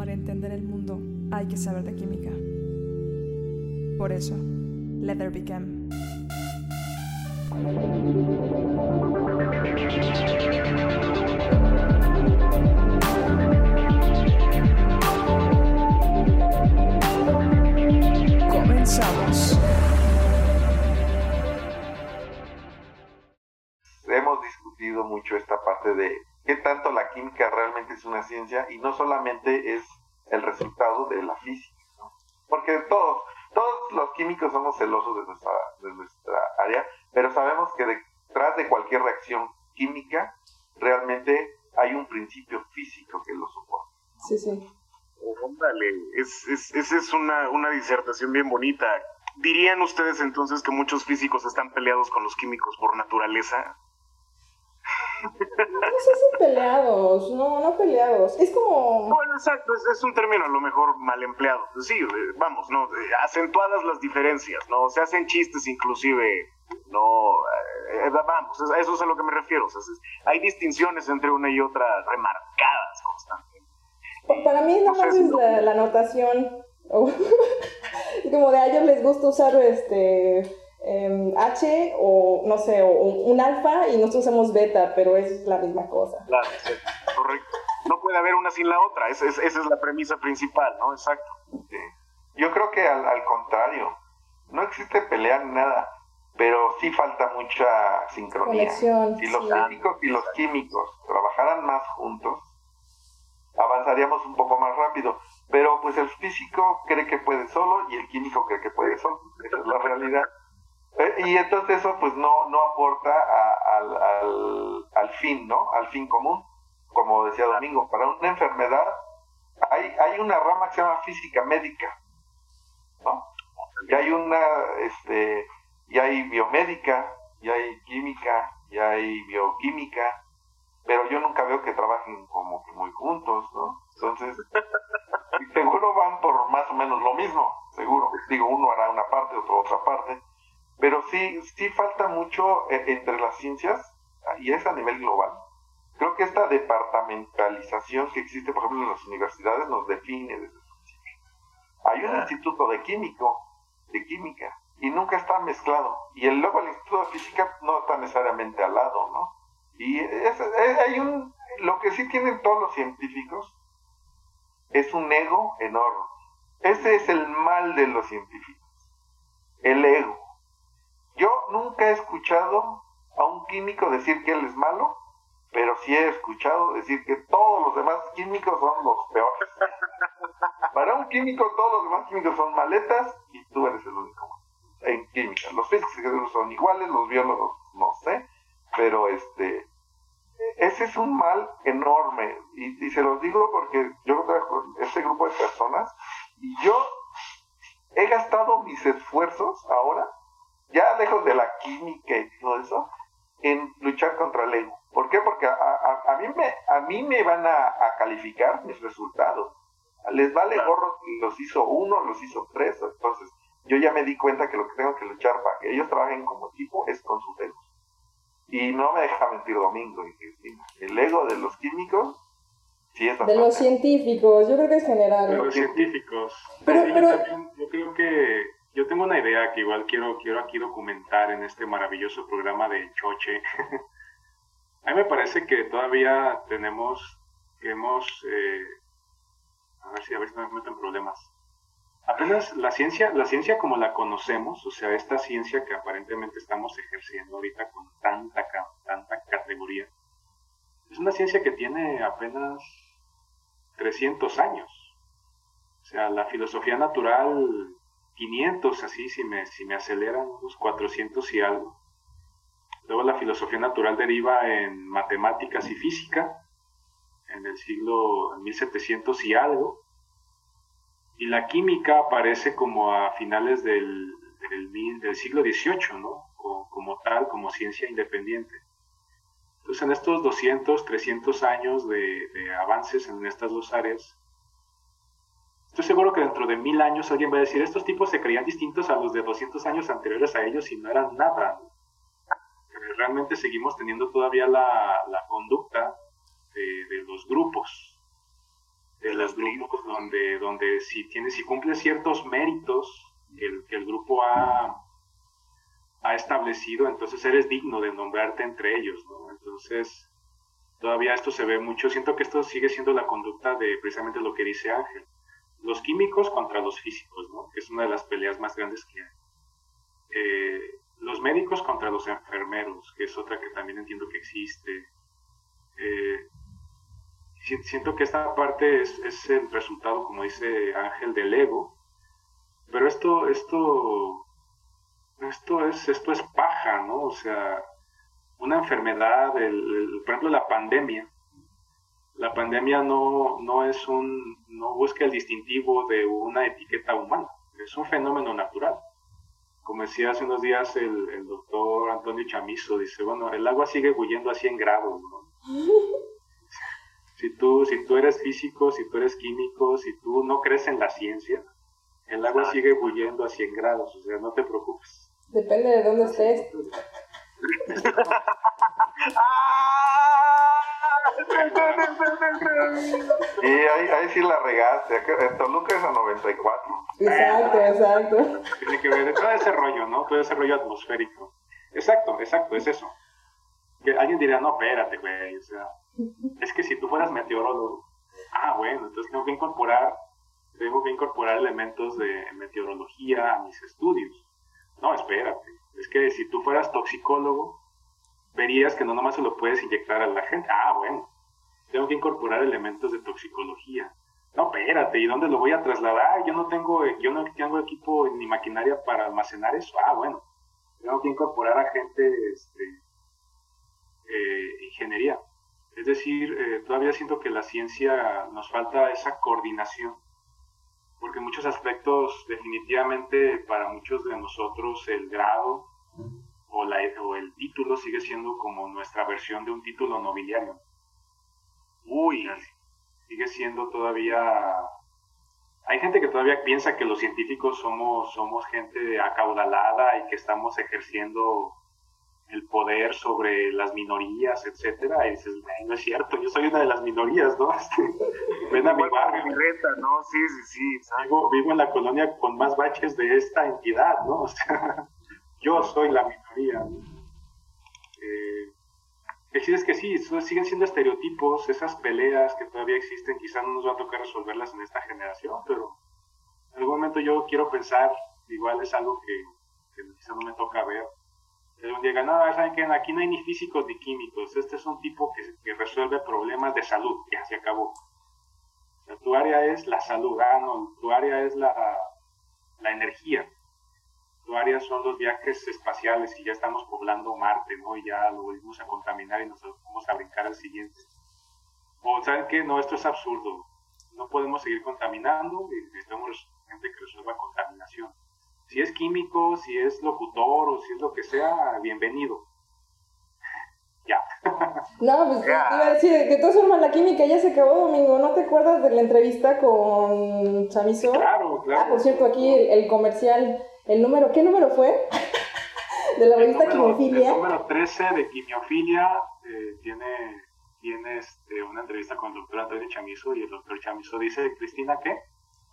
para entender el mundo hay que saber de química. Por eso, Leather Became. Comenzamos. Hemos discutido mucho esta parte de qué tanto la química realmente es una ciencia y no solamente es el resultado de la física, ¿no? porque todos, todos los químicos somos celosos de nuestra, de nuestra área, pero sabemos que detrás de cualquier reacción química realmente hay un principio físico que lo soporta. Sí, sí. Óndale, es, es, esa es una, una disertación bien bonita. ¿Dirían ustedes entonces que muchos físicos están peleados con los químicos por naturaleza? Peleados, no, no peleados. Es como. Bueno, exacto, es, es un término a lo mejor mal empleado. Sí, eh, vamos, no, eh, acentuadas las diferencias, ¿no? Se hacen chistes inclusive, no, eh, vamos, a eso es a lo que me refiero. O sea, es- hay distinciones entre una y otra remarcadas constantemente. Pa- Para mí, nada No más es la, la notación. o- es como de a ellos les gusta usar este. Em, H o no sé, o un alfa y nosotros usamos beta, pero es la misma cosa. Claro, sí, correcto. No puede haber una sin la otra, esa es, esa es la premisa principal, ¿no? Exacto. Sí. Yo creo que al, al contrario, no existe pelea ni nada, pero sí falta mucha sincronía. Conexión, Si los sí. físicos y los químicos trabajaran más juntos, avanzaríamos un poco más rápido. Pero pues el físico cree que puede solo y el químico cree que puede solo. Esa es la realidad. Eh, Y entonces eso pues no, no aporta a- al, al, al fin, ¿no? Al fin común. Como decía Domingo, para una enfermedad hay, hay una rama que se llama física médica, ¿no? Y hay una, este, y hay biomédica, y hay química, y hay bioquímica, pero yo nunca veo que trabajen como que muy juntos, ¿no? Entonces, seguro van por más o menos lo mismo, seguro. Digo, uno hará una parte, otro otra parte, sí, sí falta mucho eh, entre las ciencias, y es a nivel global. Creo que esta departamentalización que existe, por ejemplo, en las universidades nos define desde el principio. Hay un instituto de químico, de química, y nunca está mezclado. Y el, luego el instituto de física no está necesariamente al lado, ¿no? Y es- es- hay un, lo que sí tienen todos los científicos es un ego enorme. Ese es el mal de los científicos, el ego. He escuchado a un químico decir que él es malo, pero sí he escuchado decir que todos los demás químicos son los peores. Para un químico todos los demás químicos son maletas y tú eres el único malo. En química, los físicos son iguales, los biólogos no sé, pero este ese es un mal enorme y, y se los digo porque yo trabajo con este grupo de personas y yo he gastado mis esfuerzos ahora, ya lejos de la química y todo eso, en luchar contra el ego. ¿Por qué? Porque a, a- a mí, me, a mí me van a, a calificar mis resultados. Les vale Claro. gorro si los hizo uno, los hizo tres. Entonces, yo ya me di cuenta que lo que tengo que luchar para que ellos trabajen como equipo es con sus egos. Y no me deja mentir Domingo y Cristina. El ego de los químicos, sí es De los científicos, yo creo que es de general. los científicos. Pero- Sí, yo pero- también- yo creo que yo tengo una idea que igual quiero, quiero aquí documentar en este maravilloso programa de Choche. a mí me parece que todavía tenemos, que hemos, eh, a ver si a si no me meto en problemas. Apenas la ciencia, la ciencia como la conocemos, o sea, esta ciencia que aparentemente estamos ejerciendo ahorita con tanta, tanta categoría, es una ciencia que tiene apenas 300 años. O sea, la filosofía natural, 500, así, si me, si me aceleran, unos 400 y algo. Luego la filosofía natural deriva en matemáticas y física, en el siglo en 1700 y algo. Y la química aparece como a finales del, del, siglo XVIII, ¿no? Como tal, como ciencia independiente. Entonces, en estos 200, 300 años de, de avances en estas dos áreas, estoy seguro que dentro de mil años alguien va a decir, estos tipos se creían distintos a los de 200 años anteriores a ellos y no eran nada. Realmente seguimos teniendo todavía la, la conducta de, los grupos, de los grupos, donde, donde si tienes, si cumples ciertos méritos que el, que el grupo ha, ha establecido, entonces eres digno de nombrarte entre ellos, ¿no? Entonces, todavía esto se ve mucho. Siento que esto sigue siendo la conducta de precisamente lo que dice Ángel. Los químicos contra los físicos, ¿no? Que es una de las peleas más grandes que hay. Eh, los médicos contra los enfermeros, que es otra que también entiendo que existe. Eh, siento que esta parte es, es, el resultado, como dice Ángel, del ego. Pero esto, esto esto es, esto es paja, ¿no? O sea, una enfermedad, el, por ejemplo, la pandemia. La pandemia no, no es un, no busca el distintivo de una etiqueta humana, es un fenómeno natural. Como decía hace unos días el, el doctor Antonio Chamizo, dice, bueno, el agua sigue huyendo a 100 grados, ¿no? Si tú, si tú eres físico, si tú eres químico, si tú no crees en la ciencia, el agua sigue huyendo a 100 grados, o sea, no te preocupes. Depende de dónde estés. y ahí, ahí sí la regaste. En Toluca es a 94. Exacto, exacto. Tiene que ver todo ese rollo, ¿no? Todo ese rollo atmosférico. Exacto, exacto, es eso. Que alguien diría, no, espérate, güey. O sea, es que si tú fueras meteorólogo, ah, bueno, entonces tengo que incorporar, tengo que incorporar elementos de meteorología a mis estudios. No, espérate. Es que si tú fueras toxicólogo, verías que no nomás se lo puedes inyectar a la gente. Ah, bueno. Tengo que incorporar elementos de toxicología. No, espérate, ¿y dónde lo voy a trasladar? Yo no tengo, yo no tengo equipo ni maquinaria para almacenar eso. Ah, bueno. Tengo que incorporar a gente, este, eh, ingeniería. Es decir, eh, todavía siento que la ciencia nos falta esa coordinación porque en muchos aspectos definitivamente para muchos de nosotros el grado o, la, o el título sigue siendo como nuestra versión de un título nobiliario. Uy, sigue siendo todavía... Hay gente que todavía piensa que los científicos somos, somos gente acaudalada y que estamos ejerciendo el poder sobre las minorías, etcétera, y dices, no es cierto, yo soy una de las minorías, ¿no? Este, ven a mi barrio. ¿no? Sí, sí, sí. Vivo, vivo, en la colonia con más baches de esta entidad, ¿no? O sea, yo soy la minoría. Eh, es que sí, siguen siendo estereotipos, esas peleas que todavía existen, quizás no nos va a tocar resolverlas en esta generación, pero en algún momento yo quiero pensar, igual es algo que, quizás no me toca ver, un día no, saben que aquí no hay ni físicos ni químicos, este es un tipo que, resuelve problemas de salud, ya se acabó. tu área es la salud, ah, no, tu área es la, energía, área son los viajes espaciales y ya estamos poblando Marte, ¿no? Y ya lo volvimos a contaminar y nos vamos a brincar al siguiente. O, ¿saben qué? No, esto es absurdo. No podemos seguir contaminando y necesitamos gente que resuelva contaminación si es químico, si es locutor o si es lo que sea, bienvenido. ya. no, pues iba a decir, de todas formas la química ya se acabó, Domingo. ¿No te acuerdas de la entrevista con Chamizo? Claro, claro. Ah, por cierto, aquí el, comercial, el número, ¿qué número fue? de la revista Quimiofilia. El número 13 de Quimiofilia eh, tiene, tiene este, una entrevista con el doctor Antonio Chamizo y el doctor Chamizo dice, Cristina, ¿qué?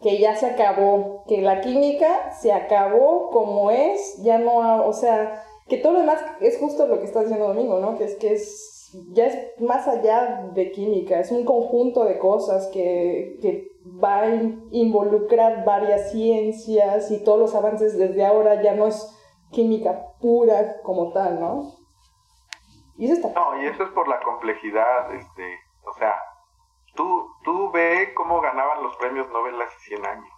que ya se acabó, que la química se acabó como es, ya no, o sea, que todo lo demás es justo lo que está diciendo Domingo, ¿no? Que es que es ya es más allá de química, es un conjunto de cosas que, que va a involucrar varias ciencias y todos los avances desde ahora ya no es química pura como tal, ¿no? Y eso. No, y eso es por la complejidad, este, o sea, Tú, tú ve cómo ganaban los premios Nobel hace 100 años.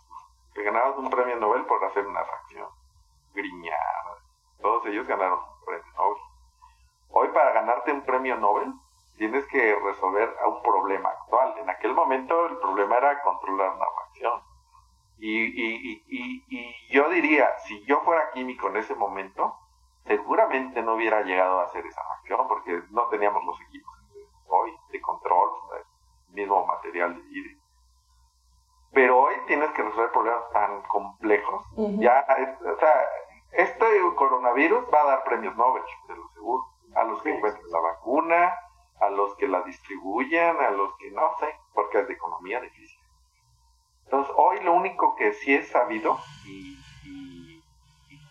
Te ganabas un premio Nobel por hacer una reacción. Griñar. Todos ellos ganaron un premio Nobel. Hoy para ganarte un premio Nobel tienes que resolver un problema actual. En aquel momento el problema era controlar una reacción. Y, y, y, y, yo diría, si yo fuera químico en ese momento, seguramente no hubiera llegado a hacer esa reacción porque no teníamos los equipos hoy de control, mismo material hídrico. Pero hoy tienes que resolver problemas tan complejos. Ya, o sea, este coronavirus va a dar premios Nobel, de lo seguro. A los que encuentren la vacuna, a los que la distribuyan, a los que no sé, porque es de economía difícil. Entonces, hoy lo único que sí es sabido, y, y,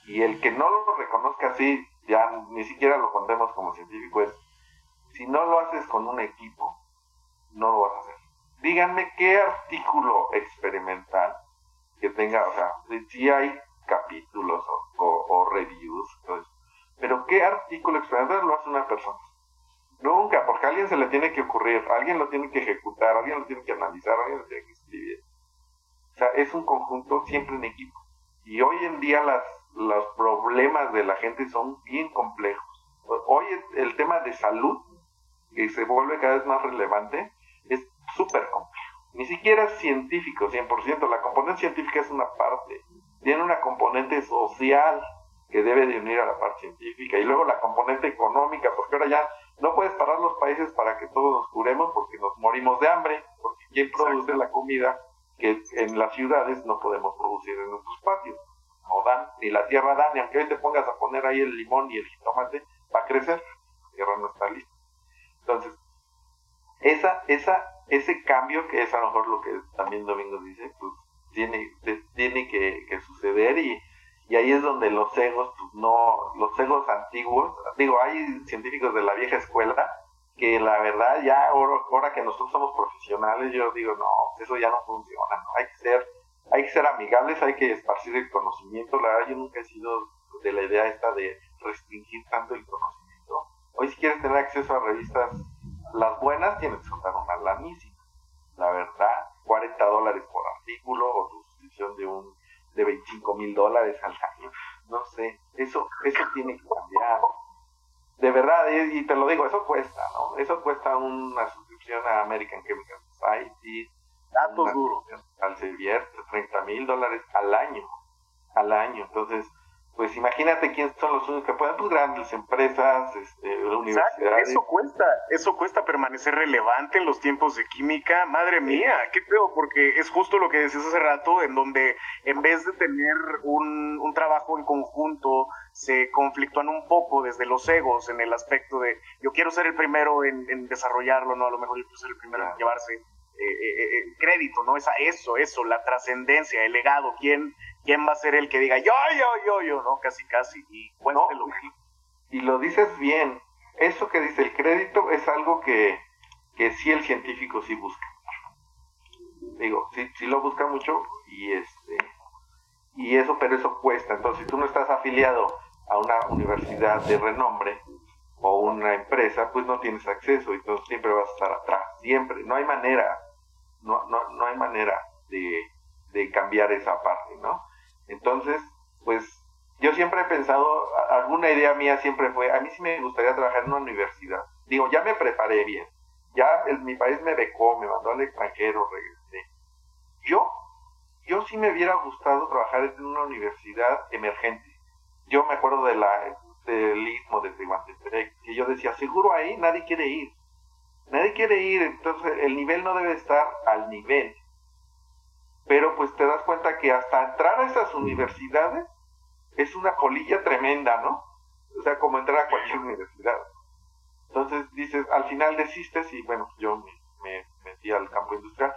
y el que no lo reconozca así, ya ni siquiera lo contemos como científico, es, si no lo haces con un equipo, no lo vas a hacer. Díganme qué artículo experimental que tenga, o sea, si hay capítulos o, o, reviews, pero qué artículo experimental lo hace una persona. Nunca, alguien se le tiene que ocurrir, alguien lo tiene que ejecutar, alguien lo tiene que analizar, alguien lo tiene que escribir. O sea, es un conjunto siempre en equipo. Y hoy en día las, los problemas de la gente son bien complejos. Hoy el tema de salud, que se vuelve cada vez más relevante, es súper complejo. Ni siquiera es científico 100%, la componente científica es una parte. Tiene una componente social que debe de unir a la parte científica y luego la componente económica, porque ahora ya no puedes parar los países para que todos nos curemos porque nos morimos de hambre, porque ¿quién produce la comida que en las ciudades no podemos producir en nuestros patios? No dan, ni la tierra da, ni aunque hoy te pongas a poner ahí el limón y el jitomate, va a crecer, la tierra no está lista. Entonces, esa, esa, ese cambio, que es a lo mejor lo que también Domingo dice, pues tiene, tiene que, que suceder y, y ahí es donde los egos, pues no, los egos antiguos, digo, hay científicos de la vieja escuela que la verdad ya ahora, que nosotros somos profesionales, yo digo, no, eso ya no funciona, ¿no? hay que ser, hay que ser amigables, hay que esparcir el conocimiento, la verdad yo nunca he sido de la idea esta de restringir tanto el conocimiento. Hoy si quieres tener acceso a revistas, las buenas tienes que soltar una lanísima, la verdad, 40 dólares por artículo o 5 mil dólares al año. No sé, eso, eso tiene que cambiar. De verdad, y, te lo digo, eso cuesta, ¿no? Eso cuesta una suscripción a American Chemical Society. Datos duros. Al Sevier, 30 mil dólares al año. Al año. Entonces, pues imagínate quiénes son los únicos que pueden, pues grandes empresas, este, universidades. eso cuesta, eso cuesta permanecer relevante en los tiempos de química, madre mía, qué feo, porque es justo lo que decías hace rato, en donde en vez de tener un, un trabajo en conjunto, se conflictúan un poco desde los egos en el aspecto de yo quiero ser el primero en, desarrollarlo, no, a lo mejor yo quiero ser el primero en llevarse eh, eh, eh, crédito, ¿no? Esa, eso, eso, la trascendencia, el legado, quién ¿quién va a ser el que diga yo, yo, yo, yo, no? Casi, casi, y no, Y lo dices bien, eso que dice el crédito es algo que, que sí el científico sí busca. Digo, sí, sí lo busca mucho y este y eso, pero eso cuesta. Entonces, si tú no estás afiliado a una universidad de renombre o una empresa, pues no tienes acceso y entonces siempre vas a estar atrás, siempre. No hay manera, no, no, no hay manera de, de cambiar esa parte, ¿no? Entonces, pues yo siempre he pensado, alguna idea mía siempre fue, a mí sí me gustaría trabajar en una universidad. Digo, ya me preparé bien, ya mi país me becó, me mandó al extranjero, regresé. Yo, yo sí me hubiera gustado trabajar en una universidad emergente. Yo me acuerdo de la, del istmo de Tehuantepec, que yo decía, seguro ahí nadie quiere ir. Nadie quiere ir, entonces el nivel no debe estar al nivel pero pues te das cuenta que hasta entrar a esas universidades es una colilla tremenda, ¿no? O sea, como entrar a cualquier universidad. Entonces dices, al final desistes y bueno, yo me, metí al campo industrial,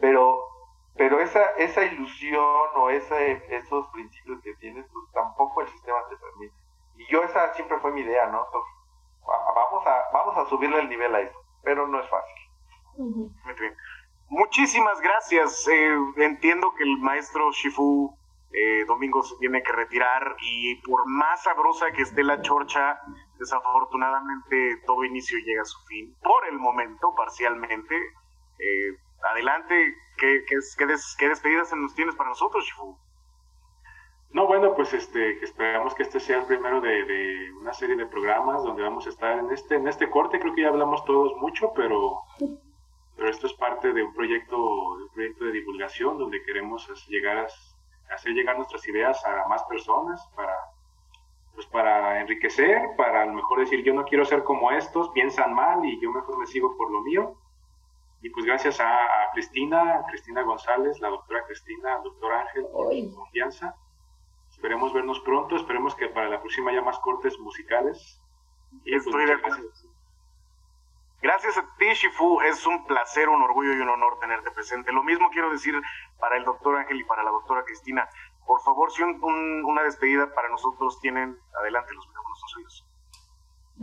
pero pero esa esa ilusión o ese, esos principios que tienes, pues tampoco el sistema te permite. Y yo esa siempre fue mi idea, ¿no? vamos a vamos a subirle el nivel a eso, pero no es fácil. Muy bien. Muchísimas gracias. Eh, entiendo que el maestro Shifu eh, Domingo se tiene que retirar y por más sabrosa que esté la chorcha, desafortunadamente todo inicio llega a su fin. Por el momento, parcialmente. Eh, adelante, ¿qué, qué, despedidas nos tienes para nosotros, Shifu? No, bueno, pues este, esperamos que este sea el primero de, de, una serie de programas donde vamos a estar en este, en este corte. Creo que ya hablamos todos mucho, pero pero esto es parte de un proyecto, de un proyecto de divulgación donde queremos llegar a, hacer llegar nuestras ideas a más personas para, pues para enriquecer, para a lo mejor decir yo no quiero ser como estos, piensan mal y yo mejor me sigo por lo mío. Y pues gracias a, Cristina, Cristina González, la doctora Cristina, el doctor Ángel, por su confianza. Esperemos vernos pronto, esperemos que para la próxima haya más cortes musicales. Y pues, Estoy de acuerdo. Gracias a ti, Shifu. Es un placer, un orgullo y un honor tenerte presente. Lo mismo quiero decir para el doctor Ángel y para la doctora Cristina. Por favor, si una despedida para nosotros tienen, adelante los micrófonos son suyos.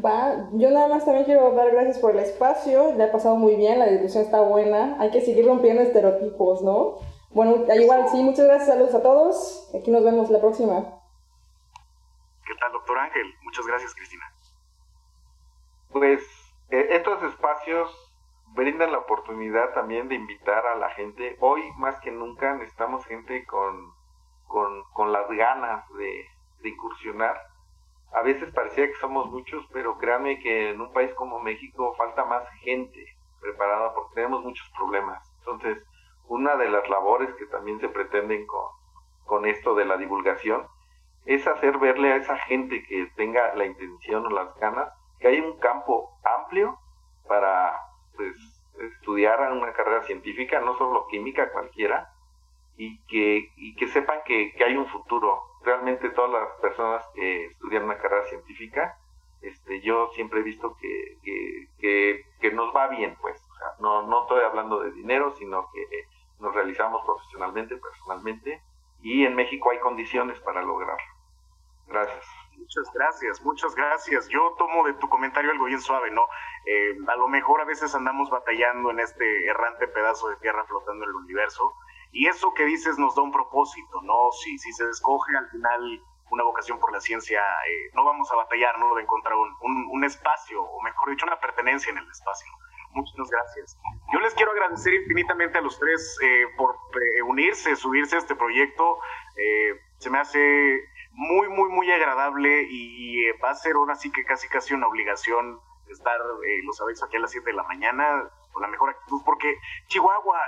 Va, yo nada más también quiero dar gracias por el espacio, le ha pasado muy bien, la discusión está buena, hay que seguir rompiendo estereotipos, ¿no? Bueno, igual, sí, muchas gracias, saludos a todos, aquí nos vemos la próxima. ¿Qué tal, doctor Ángel? Muchas gracias, Cristina. Pues eh, estos espacios brindan la oportunidad también de invitar a la gente, hoy más que nunca necesitamos gente con, con, las ganas de, de incursionar a veces parecía que somos muchos, pero créanme que en un país como México falta más gente preparada porque tenemos muchos problemas. Entonces, una de las labores que también se pretenden con, con esto de la divulgación es hacer verle a esa gente que tenga la intención o las ganas que hay un campo amplio para pues, estudiar una carrera científica, no solo química cualquiera, y que, y que sepan que, que hay un futuro realmente todas las personas que estudian una carrera científica, este, yo siempre he visto que, que, que, nos va bien, pues. No, no estoy hablando de dinero, sino que nos realizamos profesionalmente, personalmente, y en México hay condiciones para lograrlo. Gracias. Muchas gracias, muchas gracias. Yo tomo de tu comentario algo bien suave, ¿no? Eh, a lo mejor a veces andamos batallando en este errante pedazo de tierra flotando en el universo y eso que dices nos da un propósito, ¿no? Si, si se escoge al final una vocación por la ciencia, eh, no vamos a batallar, ¿no? De encontrar un, un, espacio, o mejor dicho, una pertenencia en el espacio. Muchas gracias. Yo les quiero agradecer infinitamente a los tres eh, por eh, unirse, subirse a este proyecto. se me hace muy, muy, muy agradable y, va a ser ahora sí que casi, casi una obligación estar, lo sabéis, aquí a las 7 de la mañana con la mejor actitud, porque Chihuahua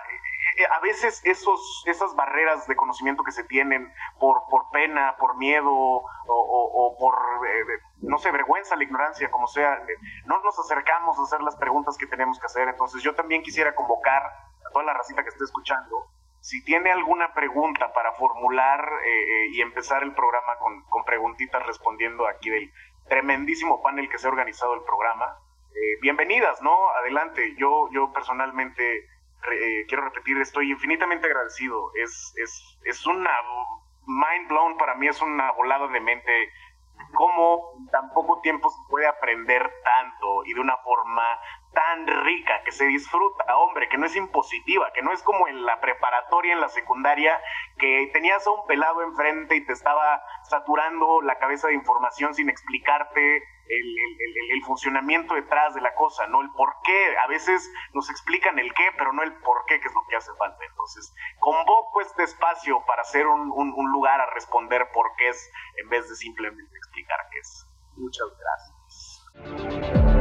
eh, a veces esos, esas barreras de conocimiento que se tienen por, por pena, por miedo o, por, eh, no sé, vergüenza, la ignorancia, como sea, eh, no nos acercamos a hacer las preguntas que tenemos que hacer. Entonces yo también quisiera convocar a toda la racita que esté escuchando, si tiene alguna pregunta para formular y empezar el programa con, con, preguntitas respondiendo aquí del tremendísimo panel que se ha organizado el programa, bienvenidas, ¿no? Adelante. Yo, yo personalmente eh, quiero repetir, estoy infinitamente agradecido. Es, es, es una mind blown para mí, es una volada de mente. Cómo tan poco tiempo se puede aprender tanto y de una forma tan rica que se disfruta, hombre, que no es impositiva, que no es como en la preparatoria, en la secundaria, que tenías a un pelado enfrente y te estaba saturando la cabeza de información sin explicarte el, funcionamiento detrás de la cosa, ¿no? El por qué. A veces nos explican el qué, pero no el por qué, que es lo que hace falta. Entonces, convoco este espacio para ser un, un lugar a responder por qué es, en vez de simplemente explicar qué es. Muchas gracias.